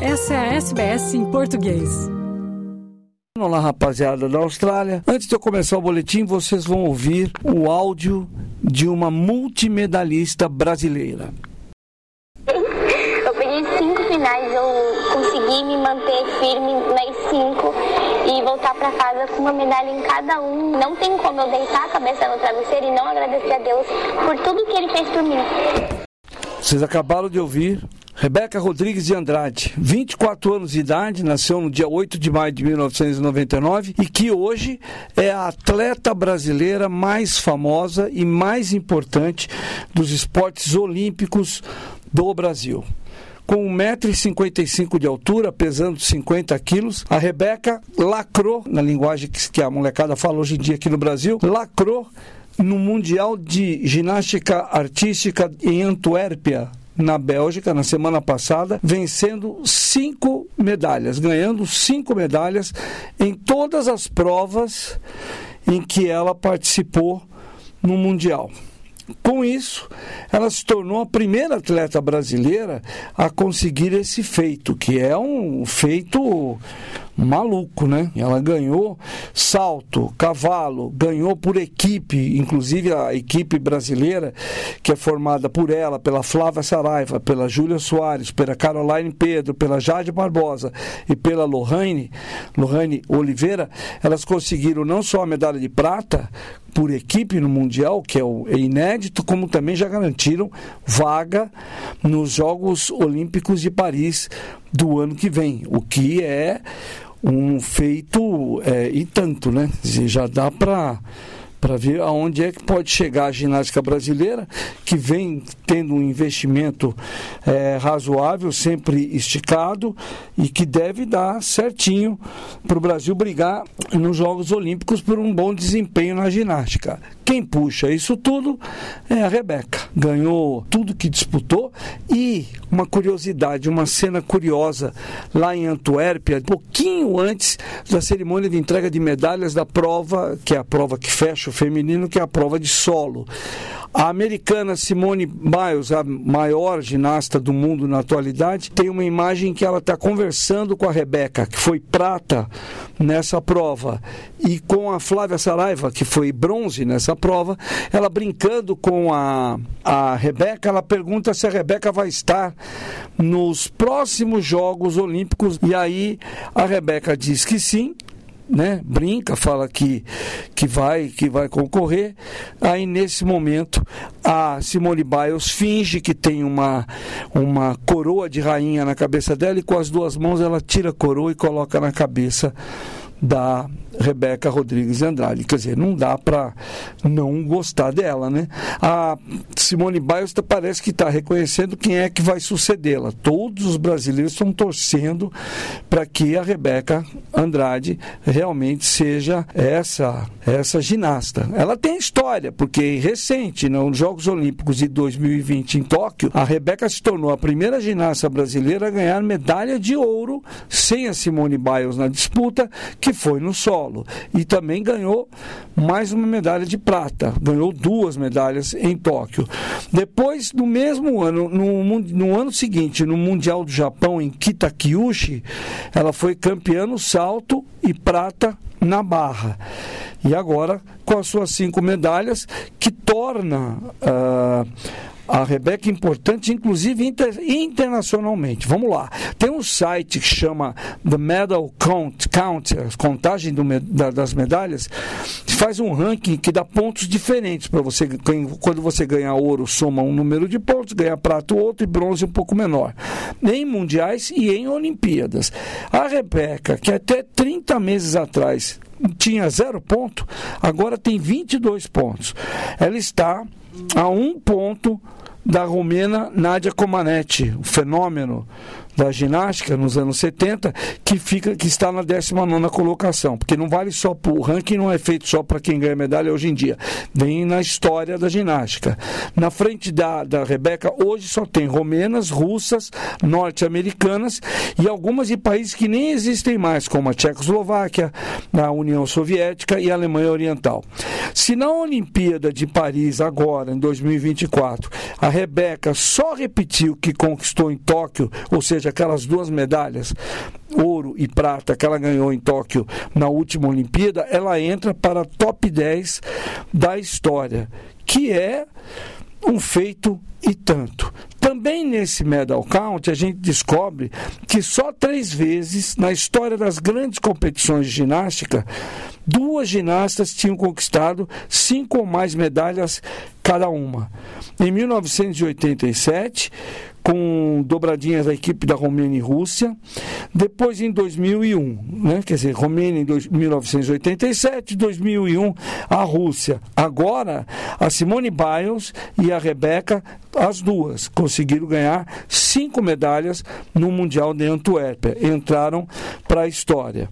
Essa é a SBS em português. Olá, rapaziada da Austrália. Antes de eu começar o boletim, vocês vão ouvir o áudio de uma multimedalista brasileira. Eu peguei cinco finais, eu consegui me manter firme nas cinco e voltar para casa com uma medalha em cada um. Não tem como eu deitar a cabeça no travesseiro e não agradecer a Deus por tudo que Ele fez por mim. Vocês acabaram de ouvir Rebeca Rodrigues de Andrade, 24 anos de idade, nasceu no dia 8 de maio de 1999 e que hoje é a atleta brasileira mais famosa e mais importante dos esportes olímpicos do Brasil. Com 1,55m de altura, pesando 50 quilos, a Rebeca lacrou, na linguagem que a molecada fala hoje em dia aqui no Brasil, lacrou no Mundial de Ginástica Artística em Antuérpia, na Bélgica na semana passada, vencendo cinco medalhas, ganhando cinco medalhas em todas as provas em que ela participou no Mundial. Com isso, ela se tornou a primeira atleta brasileira a conseguir esse feito, que é um feito maluco, né? Ela ganhou salto, cavalo, ganhou por equipe, inclusive a equipe brasileira, que é formada por ela, pela Flávia Saraiva, pela Júlia Soares, pela Caroline Pedro, pela Jade Barbosa e pela Lohane, Lohane Oliveira, elas conseguiram não só a medalha de prata, por equipe no Mundial, que é, inédito, como também já garantiram vaga nos Jogos Olímpicos de Paris do ano que vem, o que é um feito é, e tanto, né? Já dá para para ver aonde é que pode chegar a ginástica brasileira, que vem tendo um investimento é, razoável, sempre esticado, e que deve dar certinho para o Brasil brigar nos Jogos Olímpicos por um bom desempenho na ginástica. Quem puxa isso tudo é a Rebeca. Ganhou tudo que disputou e uma curiosidade, uma cena curiosa lá em Antuérpia, pouquinho antes da cerimônia de entrega de medalhas da prova, que é a prova que fecha o feminino, que é a prova de solo. A americana Simone Biles, a maior ginasta do mundo na atualidade, tem uma imagem que ela está conversando com a Rebeca, que foi prata nessa prova, e com a Flávia Saraiva, que foi bronze nessa prova, ela brincando com a, a Rebeca, ela pergunta se a Rebeca vai estar nos próximos Jogos Olímpicos, e aí a Rebeca diz que sim, né, brinca, fala que, que vai que vai concorrer. Aí nesse momento a Simone Biles finge que tem uma uma coroa de rainha na cabeça dela e com as duas mãos ela tira a coroa e coloca na cabeça da Rebeca Rodrigues Andrade. Quer dizer, não dá para não gostar dela, né? A Simone Biles tá, parece que está reconhecendo quem é que vai sucedê-la. Todos os brasileiros estão torcendo para que a Rebeca Andrade realmente seja essa essa ginasta. Ela tem história, porque recente, nos Jogos Olímpicos de 2020 em Tóquio, a Rebeca se tornou a primeira ginasta brasileira a ganhar medalha de ouro sem a Simone Biles na disputa, que foi no solo. E também ganhou mais uma medalha de prata, ganhou duas medalhas em Tóquio. Depois, no mesmo ano, no, no ano seguinte, no Mundial do Japão em Kitakyushi, ela foi campeã no salto e prata na barra. E agora, com as suas cinco medalhas, que torna. Uh, a Rebeca é importante, inclusive inter, internacionalmente. Vamos lá. Tem um site que chama The Medal Count, Count a contagem do, da, das medalhas, faz um ranking que dá pontos diferentes para você. Quando você ganha ouro, soma um número de pontos, ganha prata outro e bronze um pouco menor. Em mundiais e em Olimpíadas. A Rebeca, que até 30 meses atrás tinha zero ponto, agora tem 22 pontos. Ela está a um ponto da romena Nadia Comaneci, o fenômeno da ginástica nos anos 70, que fica que está na 19 colocação, porque não vale só o ranking não é feito só para quem ganha medalha hoje em dia, vem na história da ginástica. Na frente da, da Rebeca hoje só tem romenas, russas, norte-americanas e algumas de países que nem existem mais, como a Tchecoslováquia, a União Soviética e a Alemanha Oriental. Se na Olimpíada de Paris agora, em 2024, a Rebeca só repetiu o que conquistou em Tóquio, ou seja, aquelas duas medalhas, ouro e prata, que ela ganhou em Tóquio na última Olimpíada, ela entra para top 10 da história, que é um feito e tanto. Também nesse medal count a gente descobre que só três vezes na história das grandes competições de ginástica, duas ginastas tinham conquistado cinco ou mais medalhas cada uma. Em 1987, com dobradinhas da equipe da Romênia e Rússia. Depois em 2001, né? quer dizer, Romênia em dois, 1987, 2001 a Rússia. Agora a Simone Biles e a Rebeca, as duas, conseguiram ganhar cinco medalhas no Mundial de Antuérpia. Entraram para a história.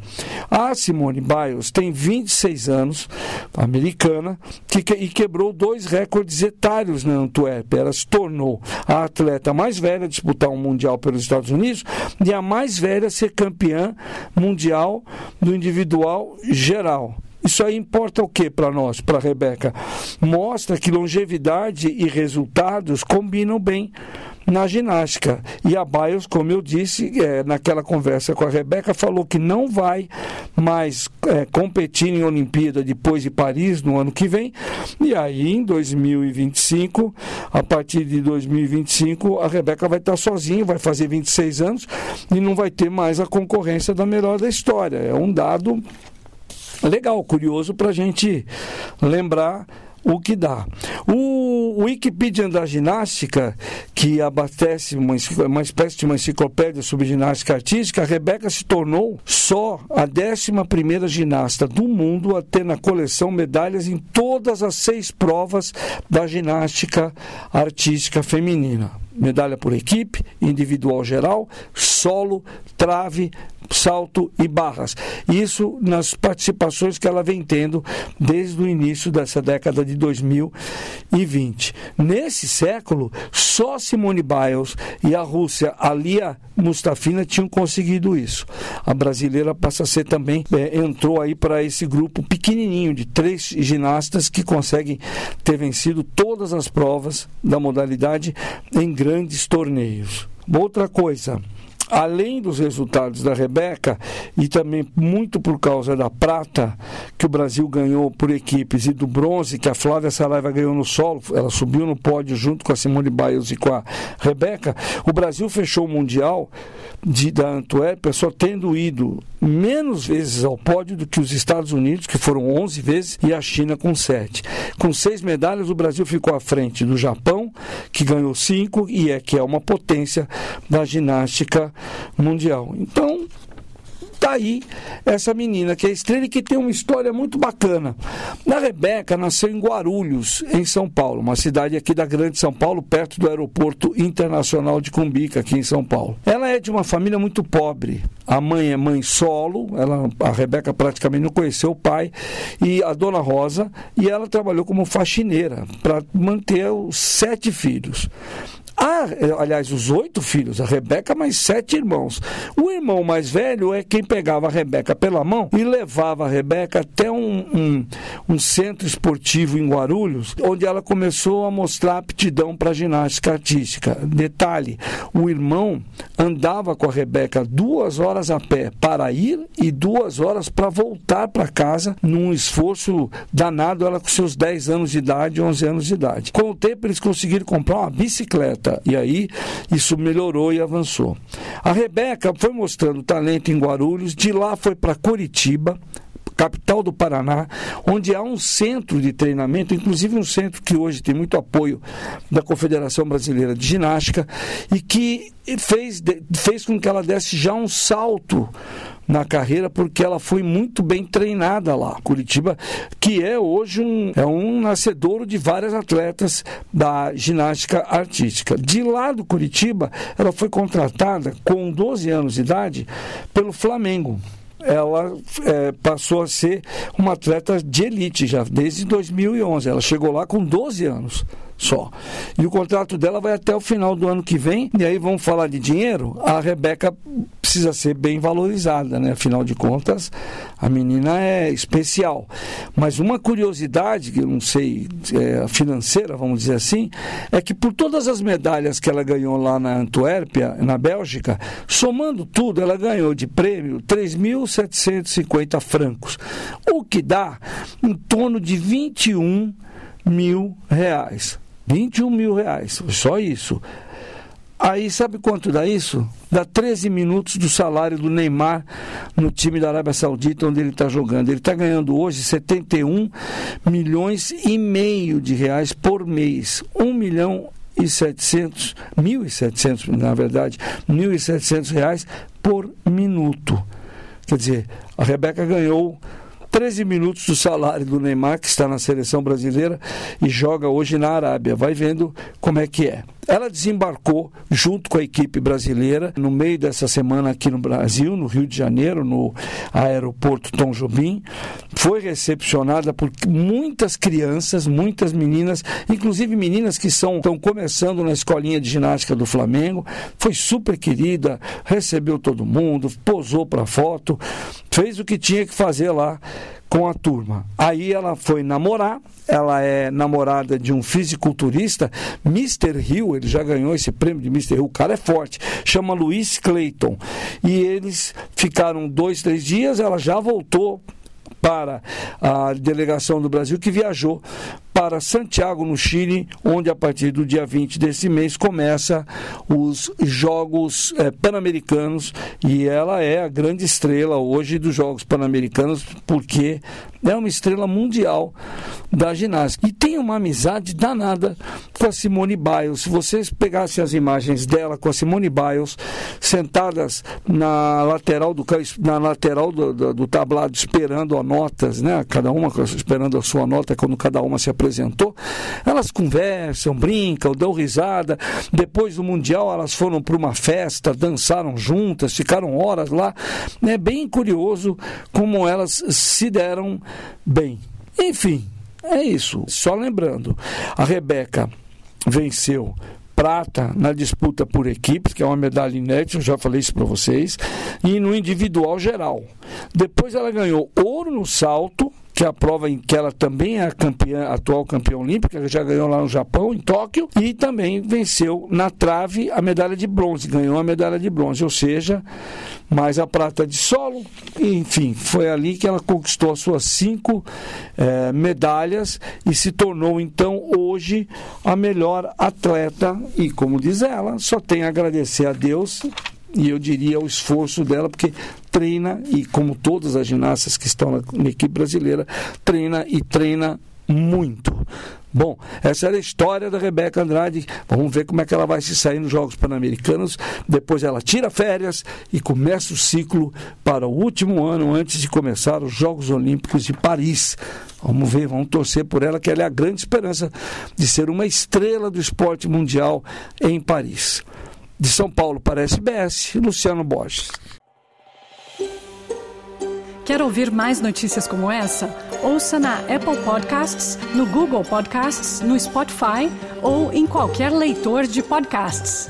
A Simone Biles tem 26 anos, americana, que, e quebrou dois recordes etários na Antuérpia. Ela se tornou a atleta mais velha a disputar um Mundial pelos Estados Unidos e a mais velha a ser campeã mundial no individual geral. Isso aí importa o que para nós, para Rebeca? Mostra que longevidade e resultados combinam bem na ginástica. E a Bios, como eu disse, é, naquela conversa com a Rebeca, falou que não vai mais é, competir em Olimpíada depois de Paris no ano que vem. E aí, em 2025, a partir de 2025, a Rebeca vai estar sozinha, vai fazer 26 anos e não vai ter mais a concorrência da melhor da história. É um dado legal, curioso para a gente lembrar o que dá. O Wikipedia da ginástica, que abastece uma, uma espécie de uma enciclopédia sobre ginástica artística, a Rebeca se tornou só a 11 ginasta do mundo a ter na coleção medalhas em todas as seis provas da ginástica artística feminina. Medalha por equipe, individual geral, solo, trave, salto e barras. Isso nas participações que ela vem tendo desde o início dessa década de 2020. Nesse século, só Simone Biles e a Rússia Alia Mustafina tinham conseguido isso. A brasileira passa a ser também, é, entrou aí para esse grupo pequenininho de três ginastas que conseguem ter vencido todas as provas da modalidade em grandes torneios. Outra coisa, além dos resultados da Rebeca e também muito por causa da prata que o Brasil ganhou por equipes e do bronze que a Flávia Saraiva ganhou no solo, ela subiu no pódio junto com a Simone Biles e com a Rebeca, o Brasil fechou o Mundial de, da Antuérpia só tendo ido menos vezes ao pódio do que os Estados Unidos, que foram 11 vezes, e a China com 7. Com seis medalhas, o Brasil ficou à frente do Japão, que ganhou cinco e é que é uma potência da ginástica mundial. Então, tá aí essa menina que é estrela e que tem uma história muito bacana. A Rebeca nasceu em Guarulhos, em São Paulo, uma cidade aqui da Grande São Paulo, perto do Aeroporto Internacional de Cumbica, aqui em São Paulo. Ela é de uma família muito pobre. A mãe é mãe solo, ela, a Rebeca praticamente não conheceu o pai, e a dona Rosa, e ela trabalhou como faxineira para manter os sete filhos. Ah, aliás, os oito filhos, a Rebeca mais sete irmãos. O irmão mais velho é quem pegava a Rebeca pela mão e levava a Rebeca até um, um, um centro esportivo em Guarulhos, onde ela começou a mostrar aptidão para ginástica artística. Detalhe: o irmão andava com a Rebeca duas horas a pé para ir e duas horas para voltar para casa, num esforço danado, ela com seus 10 anos de idade, 11 anos de idade. Com o tempo, eles conseguiram comprar uma bicicleta e aí isso melhorou e avançou. A Rebeca foi mostrando talento em Guarulhos, de lá foi para Curitiba, capital do Paraná, onde há um centro de treinamento, inclusive um centro que hoje tem muito apoio da Confederação Brasileira de Ginástica e que fez, fez com que ela desse já um salto na carreira porque ela foi muito bem treinada lá. Curitiba, que é hoje um, é um nascedouro de várias atletas da ginástica artística. De lá do Curitiba, ela foi contratada com 12 anos de idade pelo Flamengo ela é, passou a ser uma atleta de elite já desde 2011. Ela chegou lá com 12 anos só. E o contrato dela vai até o final do ano que vem. E aí vamos falar de dinheiro. A Rebeca precisa ser bem valorizada, né? Afinal de contas, a menina é especial. Mas uma curiosidade, que eu não sei, é, financeira, vamos dizer assim, é que por todas as medalhas que ela ganhou lá na Antuérpia, na Bélgica, somando tudo, ela ganhou de prêmio 3.750 francos, o que dá em torno de 21 mil reais. 21 mil reais, só isso. Aí sabe quanto dá isso? Dá 13 minutos do salário do Neymar no time da Arábia Saudita, onde ele está jogando. Ele está ganhando hoje 71 milhões e meio de reais por mês. 1 milhão e 700, 1.700, na verdade, 1.700 reais por minuto. Quer dizer, a Rebeca ganhou 13 minutos do salário do Neymar, que está na seleção brasileira e joga hoje na Arábia. Vai vendo como é que é. Ela desembarcou junto com a equipe brasileira no meio dessa semana aqui no Brasil, no Rio de Janeiro, no aeroporto Tom Jobim. Foi recepcionada por muitas crianças, muitas meninas, inclusive meninas que são, estão começando na escolinha de ginástica do Flamengo. Foi super querida, recebeu todo mundo, posou para foto, fez o que tinha que fazer lá com a turma. Aí ela foi namorar, ela é namorada de um fisiculturista, Mr. Hill, ele já ganhou esse prêmio de Mr. Hill, o cara é forte, chama Luiz Clayton. E eles ficaram dois, três dias, ela já voltou para a delegação do Brasil que viajou para Santiago, no Chile, onde a partir do dia 20 desse mês começa os Jogos é, Pan-Americanos e ela é a grande estrela hoje dos Jogos Pan-Americanos porque é uma estrela mundial da ginástica. E tem uma amizade danada com a Simone Biles. Se vocês pegassem as imagens dela com a Simone Biles sentadas na lateral do, na lateral do, do, do tablado esperando as notas, né? cada uma esperando a sua nota quando cada uma se apresenta apresentou, elas conversam, brincam, dão risada. Depois do Mundial, elas foram para uma festa, dançaram juntas, ficaram horas lá. É bem curioso como elas se deram bem. Enfim, é isso. Só lembrando, a Rebeca venceu prata na disputa por equipes, que é uma medalha inédita, eu já falei isso para vocês, e no individual geral. Depois ela ganhou ouro no salto, que é a prova em que ela também é a campeã, atual campeã olímpica, já ganhou lá no Japão, em Tóquio, e também venceu na trave a medalha de bronze, ganhou a medalha de bronze, ou seja, mais a prata de solo, enfim, foi ali que ela conquistou as suas cinco eh, medalhas e se tornou então hoje a melhor atleta, e como diz ela, só tem a agradecer a Deus e eu diria o esforço dela, porque treina, e como todas as ginastas que estão na, na equipe brasileira, treina e treina muito. Bom, essa era a história da Rebeca Andrade. Vamos ver como é que ela vai se sair nos Jogos Pan-Americanos. Depois ela tira férias e começa o ciclo para o último ano antes de começar os Jogos Olímpicos de Paris. Vamos ver, vamos torcer por ela, que ela é a grande esperança de ser uma estrela do esporte mundial em Paris. De São Paulo para a SBS, Luciano Borges. Quer ouvir mais notícias como essa? Ouça na Apple Podcasts, no Google Podcasts, no Spotify ou em qualquer leitor de podcasts.